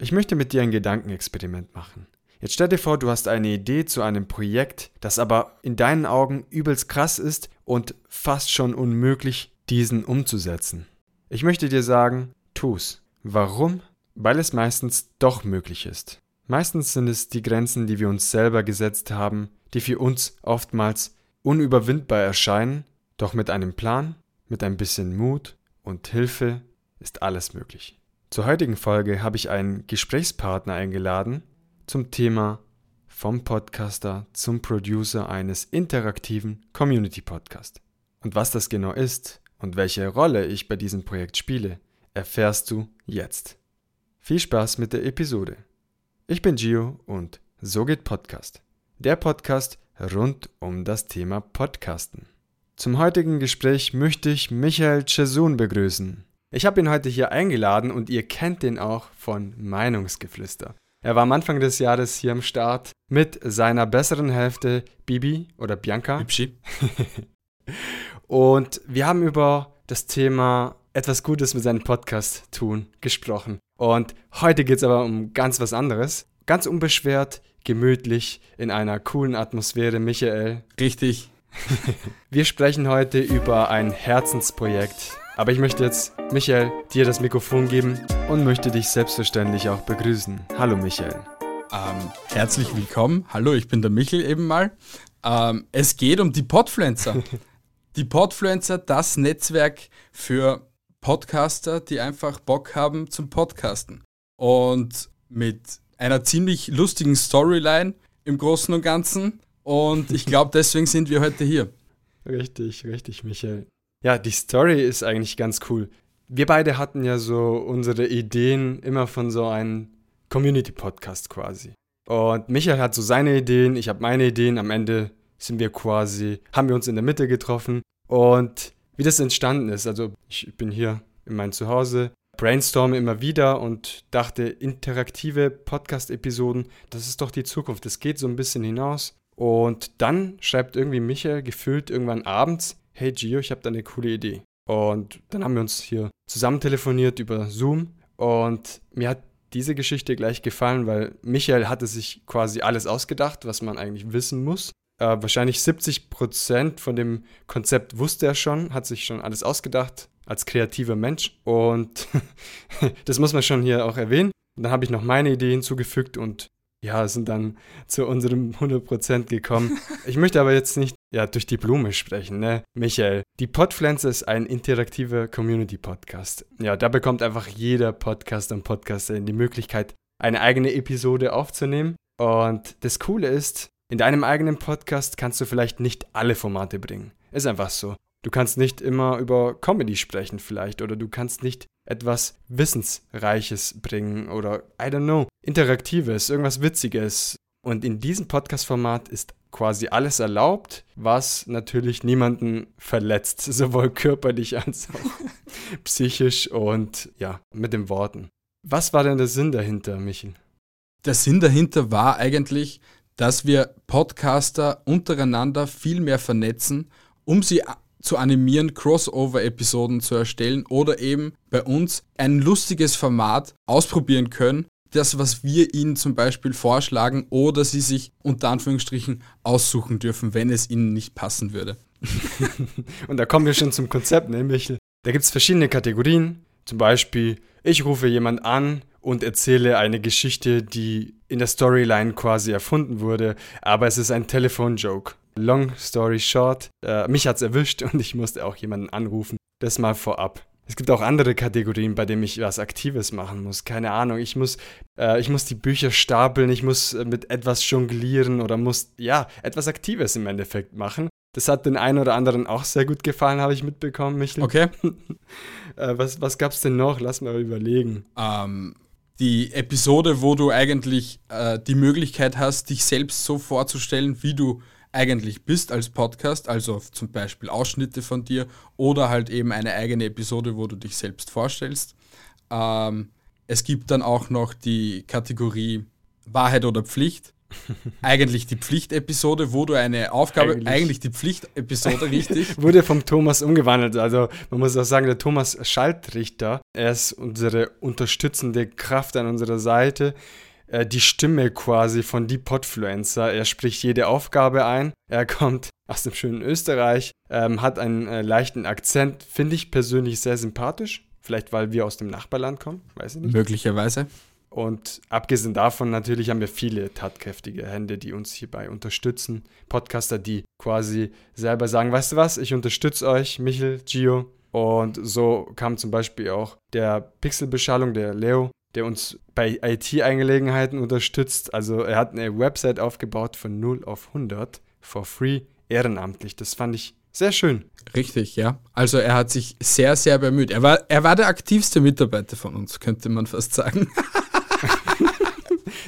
Ich möchte mit dir ein Gedankenexperiment machen. Jetzt stell dir vor, du hast eine Idee zu einem Projekt, das aber in deinen Augen übelst krass ist und fast schon unmöglich, diesen umzusetzen. Ich möchte dir sagen, tu's. Warum? Weil es meistens doch möglich ist. Meistens sind es die Grenzen, die wir uns selber gesetzt haben, die für uns oftmals unüberwindbar erscheinen, doch mit einem Plan, mit ein bisschen Mut und Hilfe ist alles möglich. Zur heutigen Folge habe ich einen Gesprächspartner eingeladen zum Thema vom Podcaster zum Producer eines interaktiven Community Podcast. Und was das genau ist und welche Rolle ich bei diesem Projekt spiele, erfährst du jetzt. Viel Spaß mit der Episode. Ich bin Gio und so geht Podcast. Der Podcast rund um das Thema Podcasten. Zum heutigen Gespräch möchte ich Michael Chesun begrüßen. Ich habe ihn heute hier eingeladen und ihr kennt den auch von Meinungsgeflüster. Er war am Anfang des Jahres hier am Start mit seiner besseren Hälfte Bibi oder Bianca. Bibschi. und wir haben über das Thema etwas Gutes mit seinem Podcast tun gesprochen. Und heute geht es aber um ganz was anderes. Ganz unbeschwert, gemütlich, in einer coolen Atmosphäre, Michael. Richtig. wir sprechen heute über ein Herzensprojekt aber ich möchte jetzt, Michael, dir das Mikrofon geben und möchte dich selbstverständlich auch begrüßen. Hallo Michael. Ähm, herzlich willkommen. Hallo, ich bin der Michael eben mal. Ähm, es geht um die Podfluencer. die Podfluencer, das Netzwerk für Podcaster, die einfach Bock haben zum Podcasten. Und mit einer ziemlich lustigen Storyline im Großen und Ganzen. Und ich glaube, deswegen sind wir heute hier. Richtig, richtig, Michael. Ja, die Story ist eigentlich ganz cool. Wir beide hatten ja so unsere Ideen immer von so einem Community-Podcast quasi. Und Michael hat so seine Ideen, ich habe meine Ideen. Am Ende sind wir quasi, haben wir uns in der Mitte getroffen. Und wie das entstanden ist, also ich bin hier in meinem Zuhause, brainstorme immer wieder und dachte, interaktive Podcast-Episoden, das ist doch die Zukunft. Das geht so ein bisschen hinaus. Und dann schreibt irgendwie Michael gefühlt irgendwann abends, hey Gio, ich habe da eine coole Idee. Und dann haben wir uns hier zusammen telefoniert über Zoom und mir hat diese Geschichte gleich gefallen, weil Michael hatte sich quasi alles ausgedacht, was man eigentlich wissen muss. Äh, wahrscheinlich 70 Prozent von dem Konzept wusste er schon, hat sich schon alles ausgedacht als kreativer Mensch und das muss man schon hier auch erwähnen. dann habe ich noch meine Idee hinzugefügt und ja, sind dann zu unserem 100% gekommen. Ich möchte aber jetzt nicht ja, durch die Blume sprechen, ne? Michael, die Podpflanze ist ein interaktiver Community-Podcast. Ja, da bekommt einfach jeder Podcaster und Podcaster die Möglichkeit, eine eigene Episode aufzunehmen. Und das Coole ist, in deinem eigenen Podcast kannst du vielleicht nicht alle Formate bringen. Ist einfach so. Du kannst nicht immer über Comedy sprechen vielleicht oder du kannst nicht etwas Wissensreiches bringen oder, I don't know, Interaktives, irgendwas Witziges. Und in diesem Podcast-Format ist quasi alles erlaubt, was natürlich niemanden verletzt, sowohl körperlich als auch psychisch und ja, mit den Worten. Was war denn der Sinn dahinter, Michel? Der Sinn dahinter war eigentlich, dass wir Podcaster untereinander viel mehr vernetzen, um sie zu animieren, Crossover-Episoden zu erstellen oder eben bei uns ein lustiges Format ausprobieren können. Das, was wir ihnen zum Beispiel vorschlagen oder sie sich unter Anführungsstrichen aussuchen dürfen, wenn es ihnen nicht passen würde. Und da kommen wir schon zum Konzept, Michel? Da gibt es verschiedene Kategorien. Zum Beispiel, ich rufe jemand an und erzähle eine Geschichte, die in der Storyline quasi erfunden wurde, aber es ist ein Telefonjoke. Long story short, äh, mich hat's erwischt und ich musste auch jemanden anrufen. Das mal vorab. Es gibt auch andere Kategorien, bei denen ich was Aktives machen muss. Keine Ahnung. Ich muss, äh, ich muss die Bücher stapeln, ich muss äh, mit etwas jonglieren oder muss, ja, etwas Aktives im Endeffekt machen. Das hat den einen oder anderen auch sehr gut gefallen, habe ich mitbekommen, Michel. Okay. äh, was was gab es denn noch? Lass mal überlegen. Ähm, die Episode, wo du eigentlich äh, die Möglichkeit hast, dich selbst so vorzustellen, wie du eigentlich bist als Podcast, also zum Beispiel Ausschnitte von dir oder halt eben eine eigene Episode, wo du dich selbst vorstellst. Ähm, es gibt dann auch noch die Kategorie Wahrheit oder Pflicht. eigentlich die Pflichtepisode, wo du eine Aufgabe, Eigentlich. eigentlich, die Pflichtepisode, richtig? Wurde vom Thomas umgewandelt. Also man muss auch sagen, der Thomas Schaltrichter, er ist unsere unterstützende Kraft an unserer Seite. Äh, Die Stimme quasi von die Podfluencer. Er spricht jede Aufgabe ein. Er kommt aus dem schönen Österreich, ähm, hat einen äh, leichten Akzent, finde ich persönlich sehr sympathisch. Vielleicht, weil wir aus dem Nachbarland kommen, weiß ich nicht. Möglicherweise. Und abgesehen davon natürlich haben wir viele tatkräftige Hände, die uns hierbei unterstützen. Podcaster, die quasi selber sagen, weißt du was, ich unterstütze euch, Michel, Gio. Und so kam zum Beispiel auch der Pixelbeschallung, der Leo, der uns bei IT-Angelegenheiten unterstützt. Also er hat eine Website aufgebaut von 0 auf 100 for free, ehrenamtlich. Das fand ich sehr schön. Richtig, ja. Also er hat sich sehr, sehr bemüht. Er war, er war der aktivste Mitarbeiter von uns, könnte man fast sagen.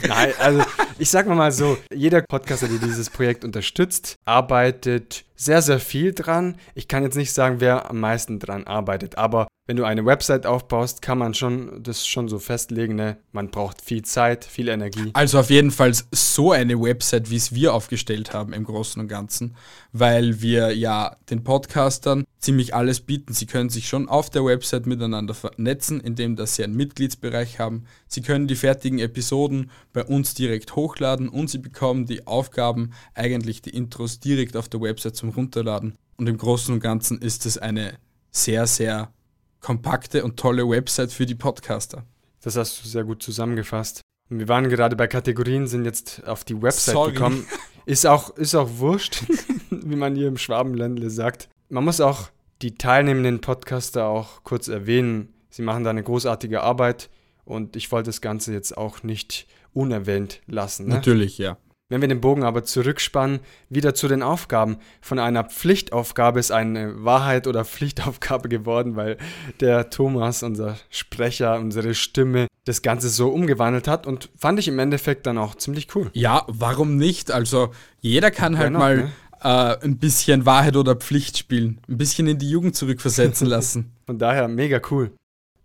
Nein, also ich sag mal mal so, jeder Podcaster, der dieses Projekt unterstützt, arbeitet sehr, sehr viel dran. Ich kann jetzt nicht sagen, wer am meisten dran arbeitet, aber wenn du eine Website aufbaust, kann man schon das schon so festlegen, ne? Man braucht viel Zeit, viel Energie. Also auf jeden Fall so eine Website, wie es wir aufgestellt haben im Großen und Ganzen, weil wir ja den Podcastern ziemlich alles bieten. Sie können sich schon auf der Website miteinander vernetzen, indem dass sie einen Mitgliedsbereich haben. Sie können die fertigen Episoden bei uns direkt hochladen und sie bekommen die Aufgaben, eigentlich die Intros direkt auf der Website zum Runterladen. Und im Großen und Ganzen ist es eine sehr, sehr kompakte und tolle Website für die Podcaster. Das hast du sehr gut zusammengefasst. Wir waren gerade bei Kategorien, sind jetzt auf die Website Sorry. gekommen. Ist auch, ist auch wurscht, wie man hier im Schwabenländle sagt. Man muss auch die teilnehmenden Podcaster auch kurz erwähnen. Sie machen da eine großartige Arbeit und ich wollte das Ganze jetzt auch nicht unerwähnt lassen. Ne? Natürlich, ja. Wenn wir den Bogen aber zurückspannen, wieder zu den Aufgaben. Von einer Pflichtaufgabe ist eine Wahrheit oder Pflichtaufgabe geworden, weil der Thomas, unser Sprecher, unsere Stimme, das Ganze so umgewandelt hat und fand ich im Endeffekt dann auch ziemlich cool. Ja, warum nicht? Also jeder kann halt not, mal ne? äh, ein bisschen Wahrheit oder Pflicht spielen, ein bisschen in die Jugend zurückversetzen lassen. Von daher mega cool.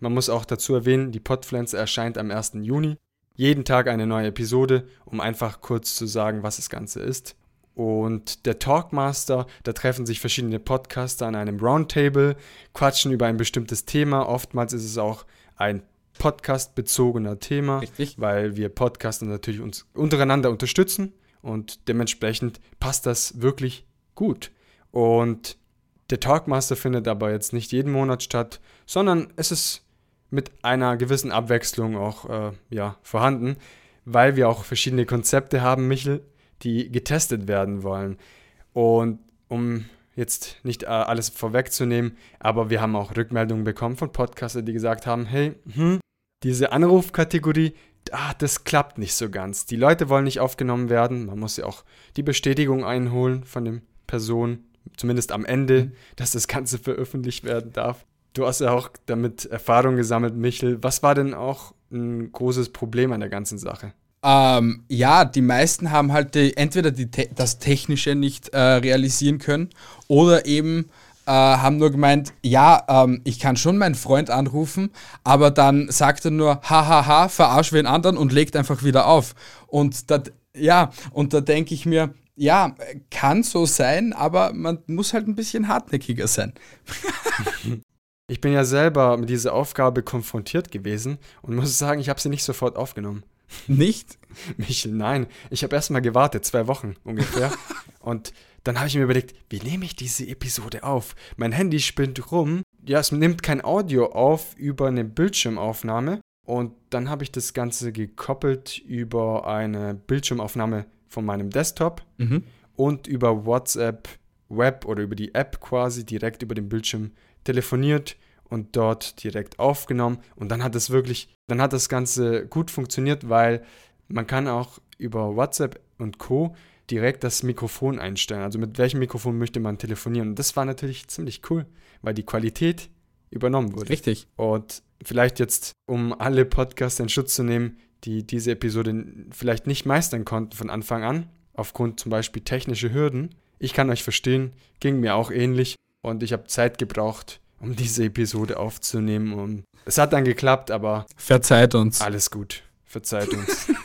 Man muss auch dazu erwähnen, die Podpflanze erscheint am 1. Juni. Jeden Tag eine neue Episode, um einfach kurz zu sagen, was das Ganze ist. Und der Talkmaster, da treffen sich verschiedene Podcaster an einem Roundtable, quatschen über ein bestimmtes Thema. Oftmals ist es auch ein Podcast-bezogener Thema, Richtig. weil wir Podcaster natürlich uns untereinander unterstützen und dementsprechend passt das wirklich gut. Und der Talkmaster findet aber jetzt nicht jeden Monat statt, sondern es ist mit einer gewissen Abwechslung auch äh, ja, vorhanden, weil wir auch verschiedene Konzepte haben, Michel, die getestet werden wollen. Und um jetzt nicht äh, alles vorwegzunehmen, aber wir haben auch Rückmeldungen bekommen von Podcastern, die gesagt haben, hey, hm, diese Anrufkategorie, ah, das klappt nicht so ganz. Die Leute wollen nicht aufgenommen werden. Man muss ja auch die Bestätigung einholen von den Personen, zumindest am Ende, dass das Ganze veröffentlicht werden darf. Du hast ja auch damit Erfahrung gesammelt, Michel. Was war denn auch ein großes Problem an der ganzen Sache? Ähm, ja, die meisten haben halt die, entweder die, Te- das Technische nicht äh, realisieren können oder eben äh, haben nur gemeint, ja, ähm, ich kann schon meinen Freund anrufen, aber dann sagt er nur, hahaha, verarsch wen anderen und legt einfach wieder auf. Und da, ja, und da denke ich mir, ja, kann so sein, aber man muss halt ein bisschen hartnäckiger sein. Ich bin ja selber mit dieser Aufgabe konfrontiert gewesen und muss sagen, ich habe sie nicht sofort aufgenommen. Nicht? Michel, nein. Ich habe erst mal gewartet, zwei Wochen ungefähr. und dann habe ich mir überlegt, wie nehme ich diese Episode auf? Mein Handy spinnt rum. Ja, es nimmt kein Audio auf über eine Bildschirmaufnahme. Und dann habe ich das Ganze gekoppelt über eine Bildschirmaufnahme von meinem Desktop Mhm. und über WhatsApp Web oder über die App quasi direkt über den Bildschirm telefoniert und dort direkt aufgenommen und dann hat es wirklich, dann hat das Ganze gut funktioniert, weil man kann auch über WhatsApp und Co. direkt das Mikrofon einstellen. Also mit welchem Mikrofon möchte man telefonieren. Und das war natürlich ziemlich cool, weil die Qualität übernommen wurde. Richtig. Und vielleicht jetzt, um alle Podcaster in Schutz zu nehmen, die diese Episode vielleicht nicht meistern konnten von Anfang an, aufgrund zum Beispiel technischer Hürden. Ich kann euch verstehen, ging mir auch ähnlich und ich habe Zeit gebraucht, um diese Episode aufzunehmen. Und es hat dann geklappt, aber Verzeiht uns. alles gut. Verzeiht uns.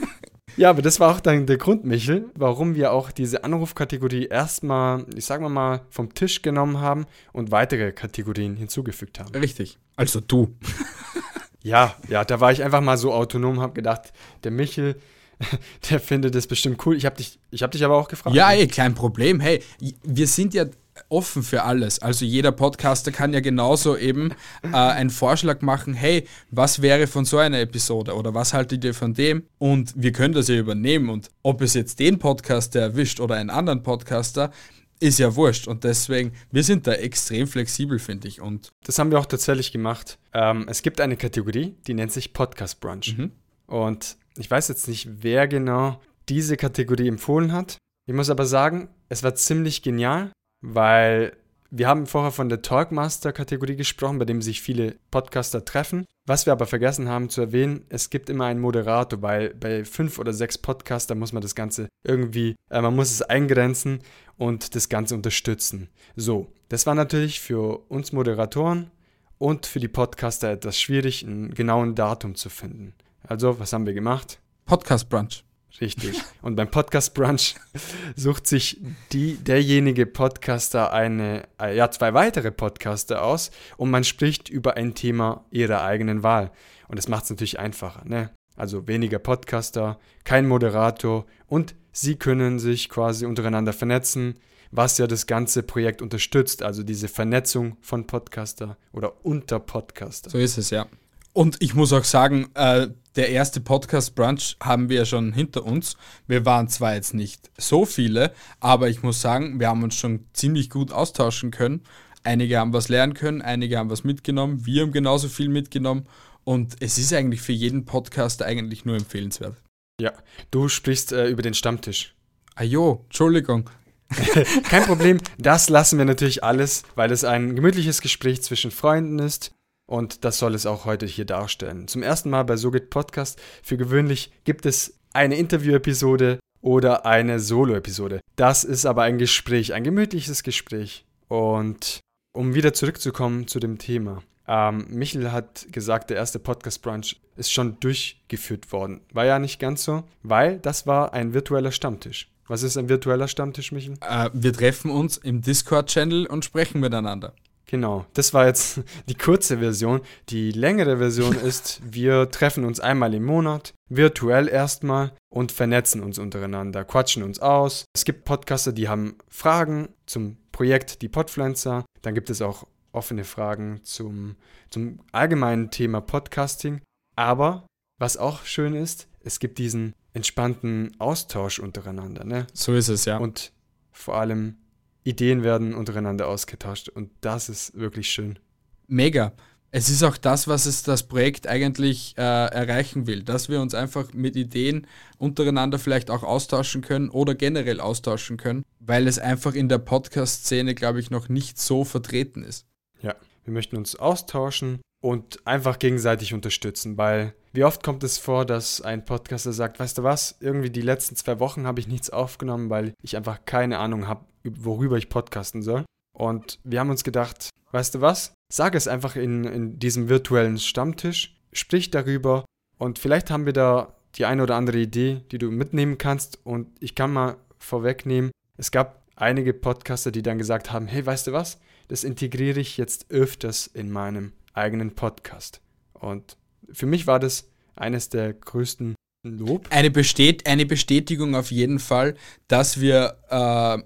Ja, aber das war auch dann der Grund, Michel, warum wir auch diese Anrufkategorie erstmal, ich sag mal, vom Tisch genommen haben und weitere Kategorien hinzugefügt haben. Richtig. Also du. Ja, ja, da war ich einfach mal so autonom, habe gedacht, der Michel, der findet das bestimmt cool. Ich habe dich, hab dich aber auch gefragt. Ja, ey, kein Problem. Hey, wir sind ja offen für alles. Also jeder Podcaster kann ja genauso eben äh, einen Vorschlag machen, hey, was wäre von so einer Episode oder was haltet ihr von dem? Und wir können das ja übernehmen. Und ob es jetzt den Podcaster erwischt oder einen anderen Podcaster, ist ja wurscht. Und deswegen, wir sind da extrem flexibel, finde ich. Und das haben wir auch tatsächlich gemacht. Ähm, es gibt eine Kategorie, die nennt sich Podcast Brunch. Mhm. Und ich weiß jetzt nicht, wer genau diese Kategorie empfohlen hat. Ich muss aber sagen, es war ziemlich genial, weil wir haben vorher von der Talkmaster-Kategorie gesprochen, bei dem sich viele Podcaster treffen. Was wir aber vergessen haben zu erwähnen, es gibt immer einen Moderator, weil bei fünf oder sechs Podcaster muss man das Ganze irgendwie, äh, man muss es eingrenzen und das Ganze unterstützen. So, das war natürlich für uns Moderatoren und für die Podcaster etwas schwierig, einen genauen Datum zu finden. Also, was haben wir gemacht? Podcast Brunch. Richtig. Und beim Podcast Brunch sucht sich die, derjenige Podcaster eine, äh, ja, zwei weitere Podcaster aus und man spricht über ein Thema ihrer eigenen Wahl. Und das macht es natürlich einfacher, ne? Also weniger Podcaster, kein Moderator und sie können sich quasi untereinander vernetzen, was ja das ganze Projekt unterstützt, also diese Vernetzung von Podcaster oder unter Podcaster. So ist es, ja. Und ich muss auch sagen, äh, der erste Podcast Brunch haben wir ja schon hinter uns. Wir waren zwar jetzt nicht so viele, aber ich muss sagen, wir haben uns schon ziemlich gut austauschen können. Einige haben was lernen können, einige haben was mitgenommen, wir haben genauso viel mitgenommen und es ist eigentlich für jeden Podcaster eigentlich nur empfehlenswert. Ja, du sprichst äh, über den Stammtisch. Ah jo, Entschuldigung. Kein Problem, das lassen wir natürlich alles, weil es ein gemütliches Gespräch zwischen Freunden ist. Und das soll es auch heute hier darstellen. Zum ersten Mal bei SoGit Podcast. Für gewöhnlich gibt es eine Interview-Episode oder eine Solo-Episode. Das ist aber ein Gespräch, ein gemütliches Gespräch. Und um wieder zurückzukommen zu dem Thema. Ähm, Michel hat gesagt, der erste Podcast-Brunch ist schon durchgeführt worden. War ja nicht ganz so, weil das war ein virtueller Stammtisch. Was ist ein virtueller Stammtisch, Michel? Äh, wir treffen uns im Discord-Channel und sprechen miteinander. Genau, das war jetzt die kurze Version. Die längere Version ist, wir treffen uns einmal im Monat, virtuell erstmal und vernetzen uns untereinander, quatschen uns aus. Es gibt Podcaster, die haben Fragen zum Projekt Die Podpflanzer. Dann gibt es auch offene Fragen zum, zum allgemeinen Thema Podcasting. Aber was auch schön ist, es gibt diesen entspannten Austausch untereinander. Ne? So ist es, ja. Und vor allem Ideen werden untereinander ausgetauscht und das ist wirklich schön. Mega. Es ist auch das, was es das Projekt eigentlich äh, erreichen will, dass wir uns einfach mit Ideen untereinander vielleicht auch austauschen können oder generell austauschen können, weil es einfach in der Podcast-Szene, glaube ich, noch nicht so vertreten ist. Ja, wir möchten uns austauschen und einfach gegenseitig unterstützen, weil wie oft kommt es vor, dass ein Podcaster sagt, weißt du was, irgendwie die letzten zwei Wochen habe ich nichts aufgenommen, weil ich einfach keine Ahnung habe, worüber ich podcasten soll. Und wir haben uns gedacht, weißt du was? Sag es einfach in, in diesem virtuellen Stammtisch, sprich darüber und vielleicht haben wir da die eine oder andere Idee, die du mitnehmen kannst. Und ich kann mal vorwegnehmen, es gab einige Podcaster, die dann gesagt haben, hey, weißt du was? Das integriere ich jetzt öfters in meinem eigenen Podcast. Und für mich war das eines der größten Lob. Eine, bestät eine Bestätigung auf jeden Fall, dass wir äh,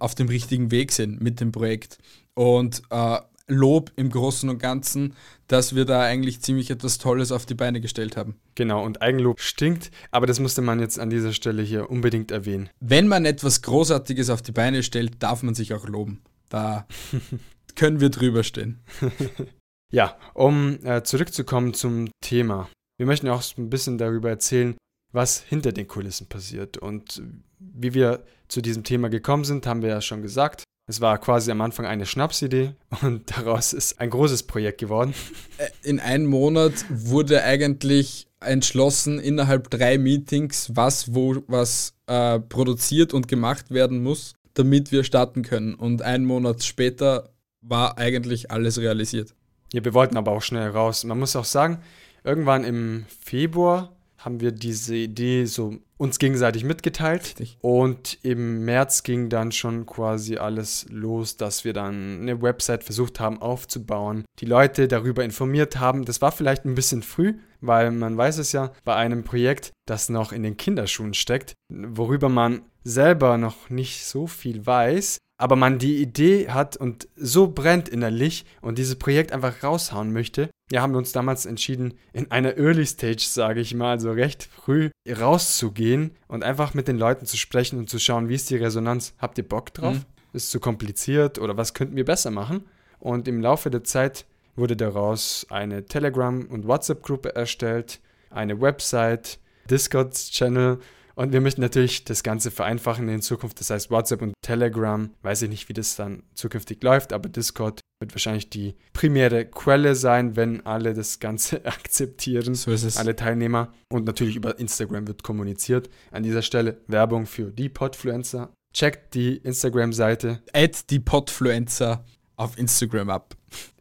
auf dem richtigen Weg sind mit dem Projekt. Und äh, Lob im Großen und Ganzen, dass wir da eigentlich ziemlich etwas Tolles auf die Beine gestellt haben. Genau, und Eigenlob stinkt, aber das musste man jetzt an dieser Stelle hier unbedingt erwähnen. Wenn man etwas Großartiges auf die Beine stellt, darf man sich auch loben. Da können wir drüber stehen. ja, um äh, zurückzukommen zum Thema. Wir möchten auch ein bisschen darüber erzählen, was hinter den Kulissen passiert. Und wie wir zu diesem Thema gekommen sind, haben wir ja schon gesagt. Es war quasi am Anfang eine Schnapsidee und daraus ist ein großes Projekt geworden. Äh, in einem Monat wurde eigentlich entschlossen, innerhalb drei Meetings, was wo was äh, produziert und gemacht werden muss, damit wir starten können. Und einen Monat später war eigentlich alles realisiert. Ja, wir wollten aber auch schnell raus. Man muss auch sagen, irgendwann im Februar haben wir diese Idee so uns gegenseitig mitgeteilt. Richtig. Und im März ging dann schon quasi alles los, dass wir dann eine Website versucht haben aufzubauen, die Leute darüber informiert haben. Das war vielleicht ein bisschen früh, weil man weiß es ja bei einem Projekt, das noch in den Kinderschuhen steckt, worüber man selber noch nicht so viel weiß, aber man die Idee hat und so brennt innerlich und dieses Projekt einfach raushauen möchte, ja, haben wir uns damals entschieden, in einer Early Stage, sage ich mal, so recht früh rauszugehen und einfach mit den Leuten zu sprechen und zu schauen, wie ist die Resonanz? Habt ihr Bock drauf? Mhm. Ist zu kompliziert oder was könnten wir besser machen? Und im Laufe der Zeit wurde daraus eine Telegram- und WhatsApp-Gruppe erstellt, eine Website, Discord-Channel und wir möchten natürlich das Ganze vereinfachen in Zukunft. Das heißt, WhatsApp und Telegram, weiß ich nicht, wie das dann zukünftig läuft, aber Discord wird wahrscheinlich die primäre Quelle sein, wenn alle das Ganze akzeptieren. So ist es. Alle Teilnehmer. Und natürlich über Instagram wird kommuniziert. An dieser Stelle Werbung für die Podfluencer. Checkt die Instagram-Seite. Add die Podfluencer auf Instagram ab.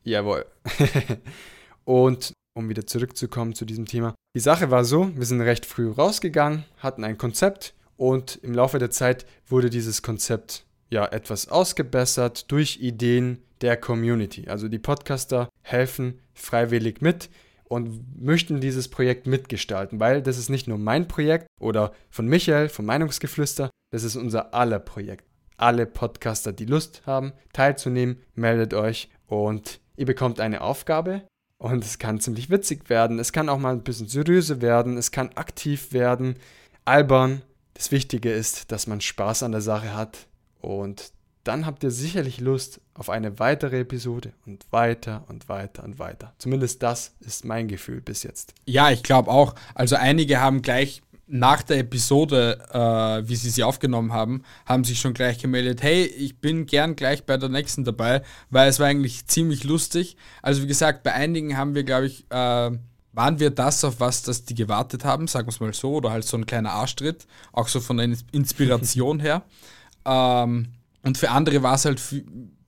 Jawohl. und um wieder zurückzukommen zu diesem Thema. Die Sache war so, wir sind recht früh rausgegangen, hatten ein Konzept und im Laufe der Zeit wurde dieses Konzept ja etwas ausgebessert durch Ideen der Community. Also die Podcaster helfen freiwillig mit und möchten dieses Projekt mitgestalten, weil das ist nicht nur mein Projekt oder von Michael, vom Meinungsgeflüster, das ist unser aller Projekt. Alle Podcaster, die Lust haben, teilzunehmen, meldet euch und ihr bekommt eine Aufgabe und es kann ziemlich witzig werden. Es kann auch mal ein bisschen seriöse werden. Es kann aktiv werden. Albern. Das Wichtige ist, dass man Spaß an der Sache hat. Und dann habt ihr sicherlich Lust auf eine weitere Episode und weiter und weiter und weiter. Zumindest das ist mein Gefühl bis jetzt. Ja, ich glaube auch. Also einige haben gleich nach der Episode, äh, wie sie sie aufgenommen haben, haben sich schon gleich gemeldet, hey, ich bin gern gleich bei der nächsten dabei, weil es war eigentlich ziemlich lustig. Also wie gesagt, bei einigen haben wir, glaube ich, äh, waren wir das, auf was das die gewartet haben, sagen wir es mal so, oder halt so ein kleiner Arschtritt, auch so von der Inspiration her. Ähm, und für andere war es halt,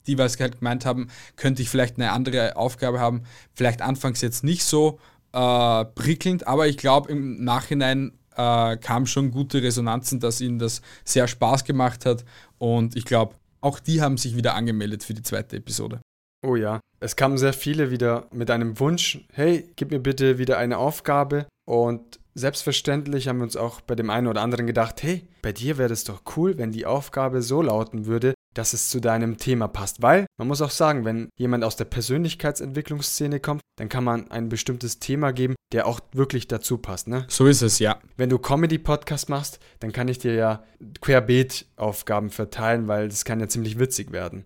die was halt gemeint haben, könnte ich vielleicht eine andere Aufgabe haben, vielleicht anfangs jetzt nicht so äh, prickelnd, aber ich glaube im Nachhinein äh, kam schon gute Resonanzen, dass ihnen das sehr Spaß gemacht hat. Und ich glaube, auch die haben sich wieder angemeldet für die zweite Episode. Oh ja, es kamen sehr viele wieder mit einem Wunsch, hey, gib mir bitte wieder eine Aufgabe. Und selbstverständlich haben wir uns auch bei dem einen oder anderen gedacht, hey, bei dir wäre es doch cool, wenn die Aufgabe so lauten würde, dass es zu deinem Thema passt. Weil man muss auch sagen, wenn jemand aus der Persönlichkeitsentwicklungsszene kommt, dann kann man ein bestimmtes Thema geben, der auch wirklich dazu passt. Ne? So ist es, ja. Wenn du Comedy-Podcast machst, dann kann ich dir ja Querbeet-Aufgaben verteilen, weil das kann ja ziemlich witzig werden.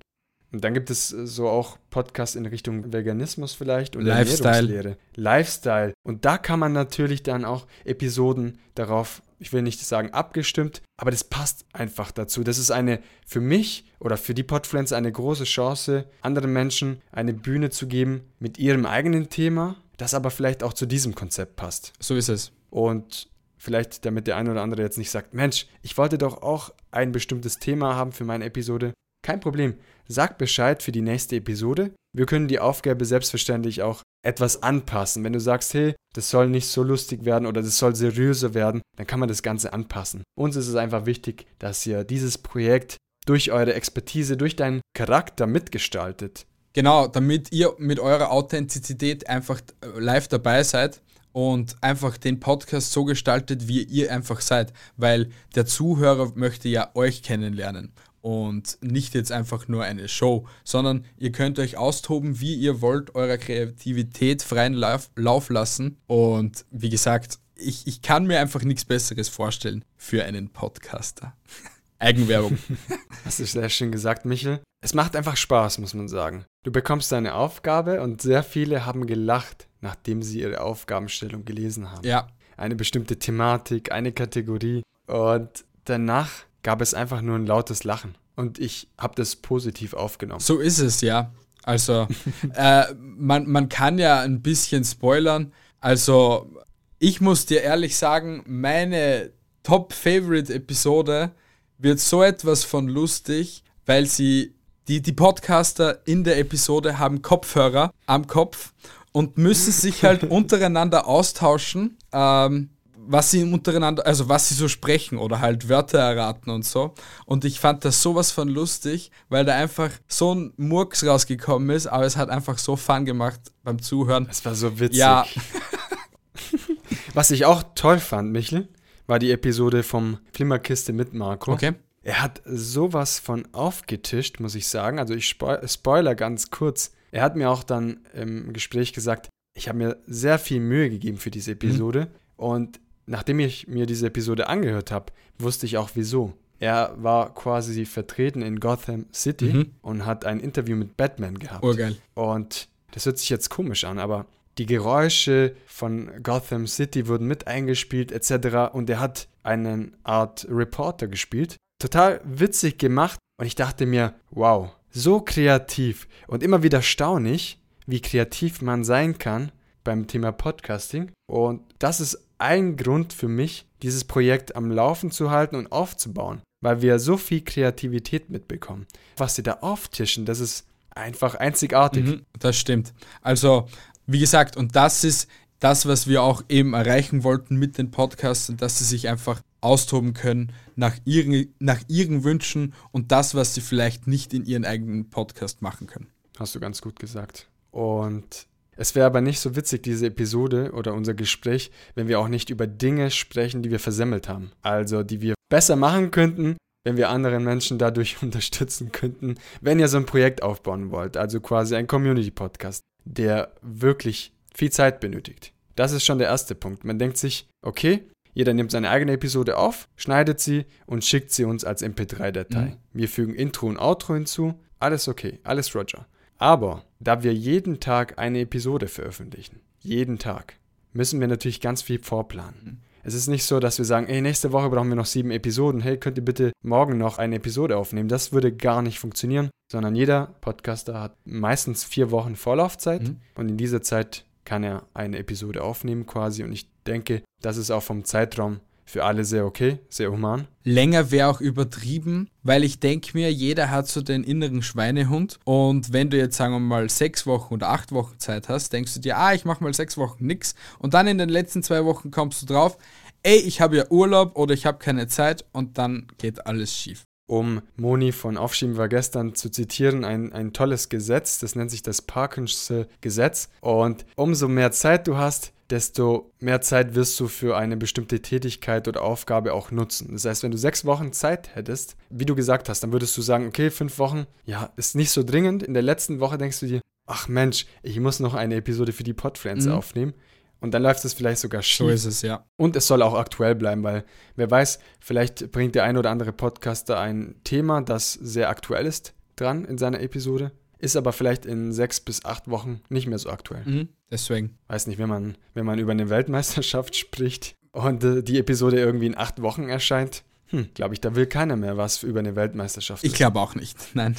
Und dann gibt es äh, so auch Podcasts in Richtung Veganismus vielleicht oder Lifestyle. Lifestyle. Und da kann man natürlich dann auch Episoden darauf ich will nicht sagen abgestimmt, aber das passt einfach dazu. Das ist eine für mich oder für die Podfluencer eine große Chance, anderen Menschen eine Bühne zu geben mit ihrem eigenen Thema, das aber vielleicht auch zu diesem Konzept passt. So ist es. Und vielleicht damit der eine oder andere jetzt nicht sagt, Mensch, ich wollte doch auch ein bestimmtes Thema haben für meine Episode. Kein Problem. Sag Bescheid für die nächste Episode. Wir können die Aufgabe selbstverständlich auch etwas anpassen. Wenn du sagst, hey, das soll nicht so lustig werden oder das soll seriöser werden, dann kann man das Ganze anpassen. Uns ist es einfach wichtig, dass ihr dieses Projekt durch eure Expertise, durch deinen Charakter mitgestaltet. Genau, damit ihr mit eurer Authentizität einfach live dabei seid und einfach den Podcast so gestaltet, wie ihr einfach seid, weil der Zuhörer möchte ja euch kennenlernen und nicht jetzt einfach nur eine Show, sondern ihr könnt euch austoben, wie ihr wollt, eurer Kreativität freien Lauf, Lauf lassen. Und wie gesagt, ich, ich kann mir einfach nichts Besseres vorstellen für einen Podcaster. Eigenwerbung. Hast du sehr schön gesagt, Michel. Es macht einfach Spaß, muss man sagen. Du bekommst deine Aufgabe und sehr viele haben gelacht, nachdem sie ihre Aufgabenstellung gelesen haben. Ja. Eine bestimmte Thematik, eine Kategorie. Und danach gab es einfach nur ein lautes Lachen. Und ich habe das positiv aufgenommen. So ist es, ja. Also, äh, man, man kann ja ein bisschen spoilern. Also, ich muss dir ehrlich sagen, meine Top-Favorite-Episode wird so etwas von lustig, weil sie, die, die Podcaster in der Episode haben Kopfhörer am Kopf und müssen sich halt untereinander austauschen. Ähm, was sie untereinander, also was sie so sprechen oder halt Wörter erraten und so. Und ich fand das sowas von lustig, weil da einfach so ein Murks rausgekommen ist, aber es hat einfach so Fun gemacht beim Zuhören. Es war so witzig. Ja, Was ich auch toll fand, Michel, war die Episode vom Flimmerkiste mit Marco. okay. Er hat sowas von aufgetischt, muss ich sagen. Also ich spo spoiler ganz kurz. Er hat mir auch dann im Gespräch gesagt, ich habe mir sehr viel Mühe gegeben für diese Episode. Und nachdem ich mir diese Episode angehört habe, wusste ich auch wieso. Er war quasi vertreten in Gotham City Mhm. und hat ein Interview mit Batman gehabt. Urgeil. Und das hört sich jetzt komisch an, aber die Geräusche von Gotham City wurden mit eingespielt etc. Und er hat eine Art Reporter gespielt. Total witzig gemacht. Und ich dachte mir, wow, so kreativ. Und immer wieder staune ich, wie kreativ man sein kann beim Thema Podcasting. Und das ist ein Grund für mich, dieses Projekt am Laufen zu halten und aufzubauen. Weil wir so viel Kreativität mitbekommen. Was sie da auftischen, das ist einfach einzigartig. Mhm, das stimmt. Also, wie gesagt, und das ist das, was wir auch eben erreichen wollten mit den Podcasts, dass sie sich einfach austoben können nach ihren, nach ihren Wünschen und das, was sie vielleicht nicht in ihren eigenen Podcast machen können. Hast du ganz gut gesagt. Und es wäre aber nicht so witzig, diese Episode oder unser Gespräch, wenn wir auch nicht über Dinge sprechen, die wir versemmelt haben. Also, die wir besser machen könnten, wenn wir anderen Menschen dadurch unterstützen könnten, wenn ihr so ein Projekt aufbauen wollt. Also quasi ein Community-Podcast, der wirklich viel Zeit benötigt. Das ist schon der erste Punkt. Man denkt sich, okay, jeder nimmt seine eigene Episode auf, schneidet sie und schickt sie uns als MP3-Datei. Mhm. Wir fügen Intro und Outro hinzu. Alles okay, alles Roger. Aber da wir jeden Tag eine Episode veröffentlichen, jeden Tag, müssen wir natürlich ganz viel vorplanen. Es ist nicht so, dass wir sagen, ey, nächste Woche brauchen wir noch sieben Episoden. Hey, könnt ihr bitte morgen noch eine Episode aufnehmen? Das würde gar nicht funktionieren, sondern jeder Podcaster hat meistens vier Wochen Vorlaufzeit Mhm. und in dieser Zeit kann er eine Episode aufnehmen quasi. Und ich denke, das ist auch vom Zeitraum für alle sehr okay, sehr human. Länger wäre auch übertrieben, weil ich denke mir, jeder hat so den inneren Schweinehund. Und wenn du jetzt, sagen wir mal, sechs Wochen oder acht Wochen Zeit hast, denkst du dir, ah, ich mache mal sechs Wochen nix. Und dann in den letzten zwei Wochen kommst du drauf, ey, ich habe ja Urlaub oder ich habe keine Zeit und dann geht alles schief. Um Moni von Aufschieben war gestern zu zitieren, ein, ein tolles Gesetz, das nennt sich das Parkinsche Gesetz. Und umso mehr Zeit du hast, desto mehr Zeit wirst du für eine bestimmte Tätigkeit oder Aufgabe auch nutzen. Das heißt, wenn du sechs Wochen Zeit hättest, wie du gesagt hast, dann würdest du sagen, okay, fünf Wochen, ja, ist nicht so dringend. In der letzten Woche denkst du dir, ach Mensch, ich muss noch eine Episode für die Podfriends Mhm. aufnehmen. Und dann läuft es vielleicht sogar schief. So ist es, ja. Und es soll auch aktuell bleiben, weil wer weiß, vielleicht bringt der ein oder andere Podcaster ein Thema, das sehr aktuell ist, dran in seiner Episode, ist aber vielleicht in sechs bis acht Wochen nicht mehr so aktuell. Mhm. Deswegen. Weiß nicht, wenn man, wenn man über eine Weltmeisterschaft spricht und äh, die Episode irgendwie in acht Wochen erscheint, hm, glaube ich, da will keiner mehr was über eine Weltmeisterschaft. Ich glaube auch nicht. Nein.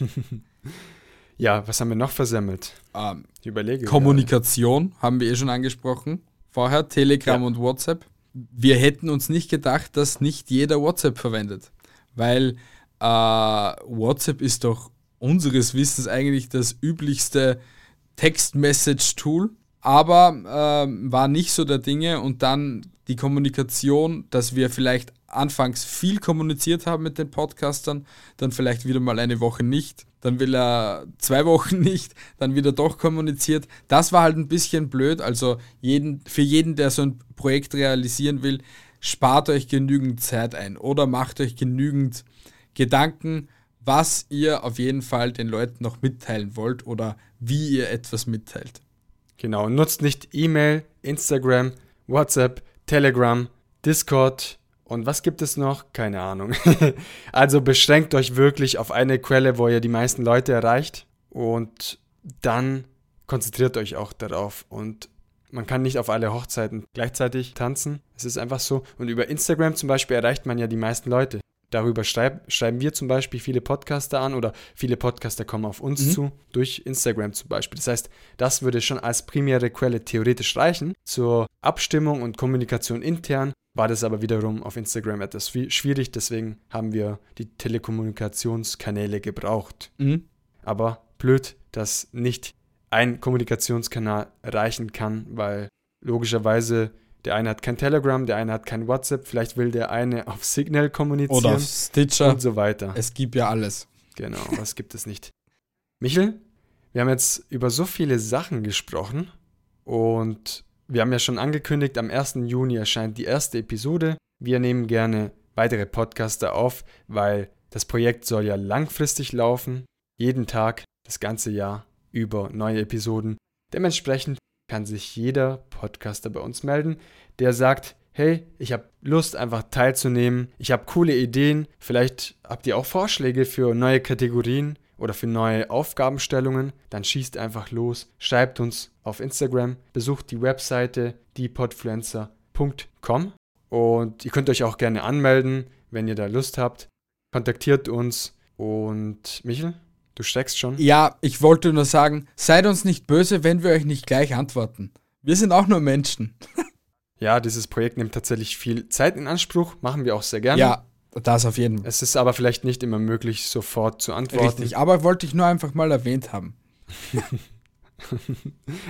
ja, was haben wir noch versemmelt? Ähm, Ich überlege. Kommunikation haben wir eh schon angesprochen. Vorher Telegram Ja. und WhatsApp. Wir hätten uns nicht gedacht, dass nicht jeder WhatsApp verwendet. Weil äh, WhatsApp ist doch unseres Wissens eigentlich das üblichste Text-Message-Tool. Aber ähm, war nicht so der Dinge und dann die Kommunikation, dass wir vielleicht anfangs viel kommuniziert haben mit den Podcastern, dann vielleicht wieder mal eine Woche nicht, dann will er zwei Wochen nicht, dann wieder doch kommuniziert. Das war halt ein bisschen blöd. Also jeden, für jeden, der so ein Projekt realisieren will, spart euch genügend Zeit ein oder macht euch genügend Gedanken, was ihr auf jeden Fall den Leuten noch mitteilen wollt oder wie ihr etwas mitteilt. Genau, nutzt nicht E-Mail, Instagram, WhatsApp, Telegram, Discord und was gibt es noch? Keine Ahnung. also beschränkt euch wirklich auf eine Quelle, wo ihr die meisten Leute erreicht und dann konzentriert euch auch darauf und man kann nicht auf alle Hochzeiten gleichzeitig tanzen. Es ist einfach so. Und über Instagram zum Beispiel erreicht man ja die meisten Leute. Darüber schreib, schreiben wir zum Beispiel viele Podcaster an oder viele Podcaster kommen auf uns Mhm. zu, durch Instagram zum Beispiel. Das heißt, das würde schon als primäre Quelle theoretisch reichen. Zur Abstimmung und Kommunikation intern war das aber wiederum auf Instagram etwas schwi- schwierig, deswegen haben wir die Telekommunikationskanäle gebraucht. Mhm. Aber blöd, dass nicht ein Kommunikationskanal reichen kann, weil logischerweise Der eine hat kein Telegram, der eine hat kein WhatsApp, vielleicht will der eine auf Signal kommunizieren. Oder auf Stitcher. Und so weiter. Es gibt ja alles. Genau, was gibt es nicht? Michel, wir haben jetzt über so viele Sachen gesprochen und wir haben ja schon angekündigt, am 1. Juni erscheint die erste Episode. Wir nehmen gerne weitere Podcaster auf, weil das Projekt soll ja langfristig laufen, jeden Tag, das ganze Jahr über neue Episoden. Dementsprechend kann sich jeder Podcaster bei uns melden, der sagt, hey, ich habe Lust einfach teilzunehmen, ich habe coole Ideen, vielleicht habt ihr auch Vorschläge für neue Kategorien oder für neue Aufgabenstellungen, dann schießt einfach los, schreibt uns auf Instagram, besucht die Webseite diepodfluencer.com und ihr könnt euch auch gerne anmelden, wenn ihr da Lust habt. Kontaktiert uns und Michel, du steckst schon. Ja, ich wollte nur sagen, seid uns nicht böse, wenn wir euch nicht gleich antworten. Wir sind auch nur Menschen. ja, dieses Projekt nimmt tatsächlich viel Zeit in Anspruch, machen wir auch sehr gerne. Ja, das auf jeden Fall. Es ist aber vielleicht nicht immer möglich, sofort zu antworten. Richtig, aber wollte ich nur einfach mal erwähnt haben.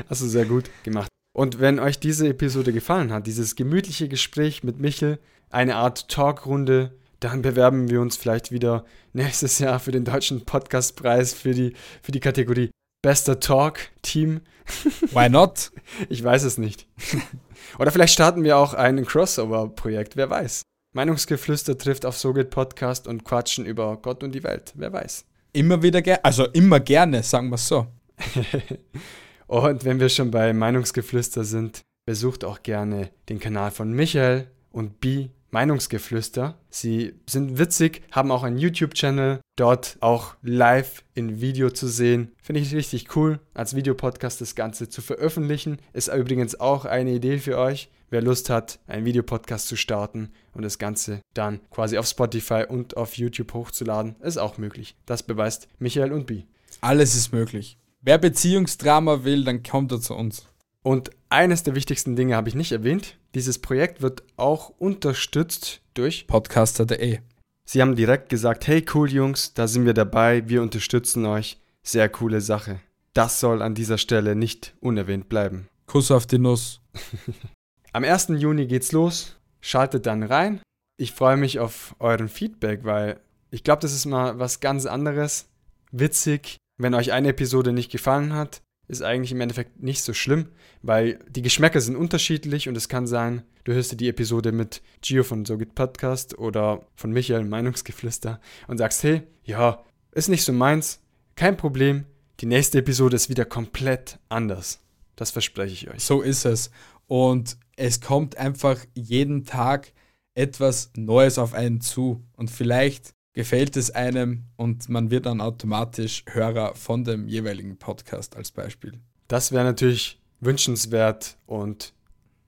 Hast du sehr gut gemacht. Und wenn euch diese Episode gefallen hat, dieses gemütliche Gespräch mit Michel, eine Art Talkrunde, dann bewerben wir uns vielleicht wieder nächstes Jahr für den deutschen Podcastpreis für die, für die Kategorie Bester Talk Team. Why not? Ich weiß es nicht. Oder vielleicht starten wir auch ein Crossover-Projekt, wer weiß. Meinungsgeflüster trifft auf So geht Podcast und quatschen über Gott und die Welt. Wer weiß. Immer wieder gerne, also immer gerne, sagen wir es so. und wenn wir schon bei Meinungsgeflüster sind, besucht auch gerne den Kanal von Michael und Bi Meinungsgeflüster. Sie sind witzig, haben auch einen YouTube-Channel, dort auch live in Video zu sehen. Finde ich richtig cool, als Videopodcast das Ganze zu veröffentlichen. Ist übrigens auch eine Idee für euch, wer Lust hat, einen Videopodcast zu starten und das Ganze dann quasi auf Spotify und auf YouTube hochzuladen. Ist auch möglich. Das beweist Michael und Bi. Alles ist möglich. Wer Beziehungsdrama will, dann kommt er zu uns. Und eines der wichtigsten Dinge habe ich nicht erwähnt. Dieses Projekt wird auch unterstützt durch podcaster.de. Sie haben direkt gesagt, hey cool Jungs, da sind wir dabei, wir unterstützen euch. Sehr coole Sache. Das soll an dieser Stelle nicht unerwähnt bleiben. Kuss auf die Nuss. Am 1. Juni geht's los. Schaltet dann rein. Ich freue mich auf euren Feedback, weil ich glaube, das ist mal was ganz anderes. Witzig. Wenn euch eine Episode nicht gefallen hat, ist eigentlich im Endeffekt nicht so schlimm, weil die Geschmäcker sind unterschiedlich und es kann sein, du hörst dir die Episode mit Gio von So geht Podcast oder von Michael Meinungsgeflüster und sagst, hey, ja, ist nicht so meins, kein Problem, die nächste Episode ist wieder komplett anders. Das verspreche ich euch. So ist es. Und es kommt einfach jeden Tag etwas Neues auf einen zu. Und vielleicht gefällt es einem und man wird dann automatisch Hörer von dem jeweiligen Podcast als Beispiel. Das wäre natürlich wünschenswert und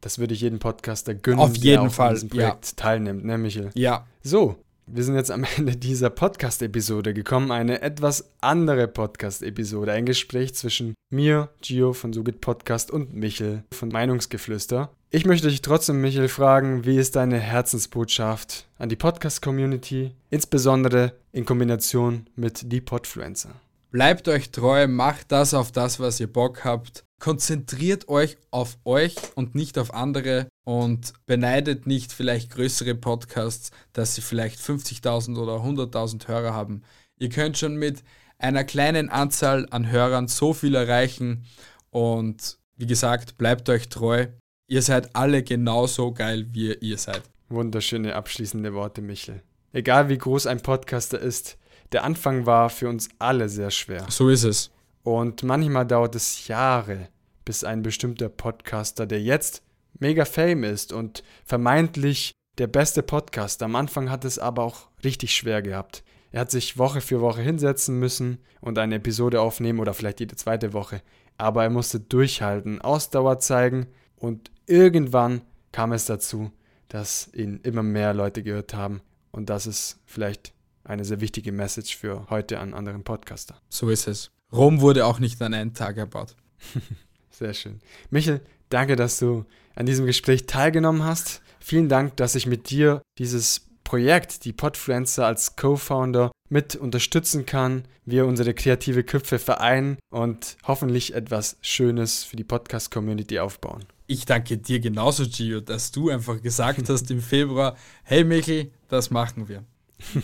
das würde ich jedem Podcaster gönnen, auf jeden der Fall an diesem Projekt ja. teilnimmt, ne Michel? Ja. So, wir sind jetzt am Ende dieser Podcast-Episode gekommen. Eine etwas andere Podcast-Episode. Ein Gespräch zwischen mir, Gio von Sugit Podcast und Michel von Meinungsgeflüster. Ich möchte dich trotzdem, Michel, fragen, wie ist deine Herzensbotschaft an die Podcast-Community, insbesondere in Kombination mit die Podfluencer? Bleibt euch treu, macht das auf das, was ihr Bock habt. Konzentriert euch auf euch und nicht auf andere und beneidet nicht vielleicht größere Podcasts, dass sie vielleicht 50.000 oder 100.000 Hörer haben. Ihr könnt schon mit einer kleinen Anzahl an Hörern so viel erreichen und wie gesagt, bleibt euch treu Ihr seid alle genauso geil, wie ihr seid. Wunderschöne abschließende Worte, Michel. Egal wie groß ein Podcaster ist, der Anfang war für uns alle sehr schwer. So ist es. Und manchmal dauert es Jahre, bis ein bestimmter Podcaster, der jetzt mega fame ist und vermeintlich der beste Podcaster, am Anfang hat es aber auch richtig schwer gehabt. Er hat sich Woche für Woche hinsetzen müssen und eine Episode aufnehmen oder vielleicht jede zweite Woche. Aber er musste durchhalten, Ausdauer zeigen und irgendwann kam es dazu, dass ihn immer mehr Leute gehört haben. Und das ist vielleicht eine sehr wichtige Message für heute an anderen Podcaster. So ist es. Rom wurde auch nicht an einen Tag erbaut. sehr schön. Michel, danke, dass du an diesem Gespräch teilgenommen hast. Vielen Dank, dass ich mit dir dieses Projekt, die Podfluencer als Co-Founder mit unterstützen kann, wir unsere kreative Köpfe vereinen und hoffentlich etwas Schönes für die Podcast-Community aufbauen. Ich danke dir genauso, Gio, dass du einfach gesagt hast im Februar, hey Michel, das machen wir.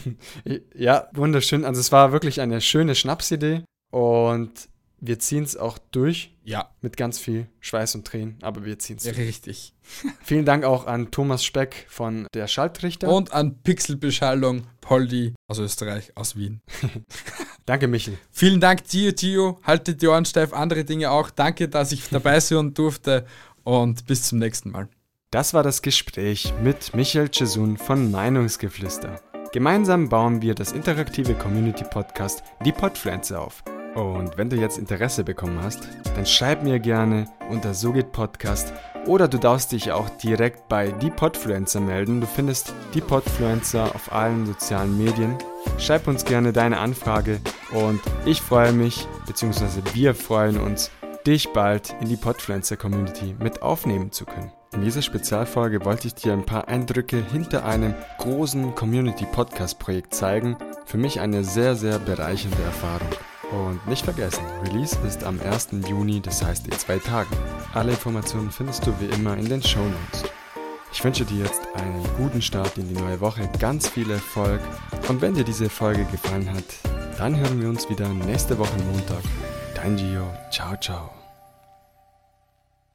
ja, wunderschön. Also es war wirklich eine schöne Schnapsidee und wir ziehen es auch durch. Ja. Mit ganz viel Schweiß und Tränen, aber wir ziehen es ja, Richtig. Vielen Dank auch an Thomas Speck von der Schaltrichter. Und an Pixelbeschallung Poldi aus Österreich, aus Wien. Danke, Michel. Vielen Dank dir, Tio. Haltet die Ohren steif, andere Dinge auch. Danke, dass ich dabei sein durfte und bis zum nächsten Mal. Das war das Gespräch mit Michael Cesun von Meinungsgeflüster. Gemeinsam bauen wir das interaktive Community Podcast Die Podpflanze auf. Und wenn du jetzt Interesse bekommen hast, dann schreib mir gerne unter So geht Podcast oder du darfst dich auch direkt bei Die Podfluencer melden. Du findest Die Podfluencer auf allen sozialen Medien. Schreib uns gerne deine Anfrage und ich freue mich, beziehungsweise wir freuen uns, dich bald in die Podfluencer Community mit aufnehmen zu können. In dieser Spezialfolge wollte ich dir ein paar Eindrücke hinter einem großen Community Podcast Projekt zeigen. Für mich eine sehr, sehr bereichernde Erfahrung. Und nicht vergessen, Release ist am 1. Juni, das heißt in zwei Tagen. Alle Informationen findest du wie immer in den Show Notes. Ich wünsche dir jetzt einen guten Start in die neue Woche, ganz viel Erfolg und wenn dir diese Folge gefallen hat, dann hören wir uns wieder nächste Woche Montag. Dein Gio, ciao ciao.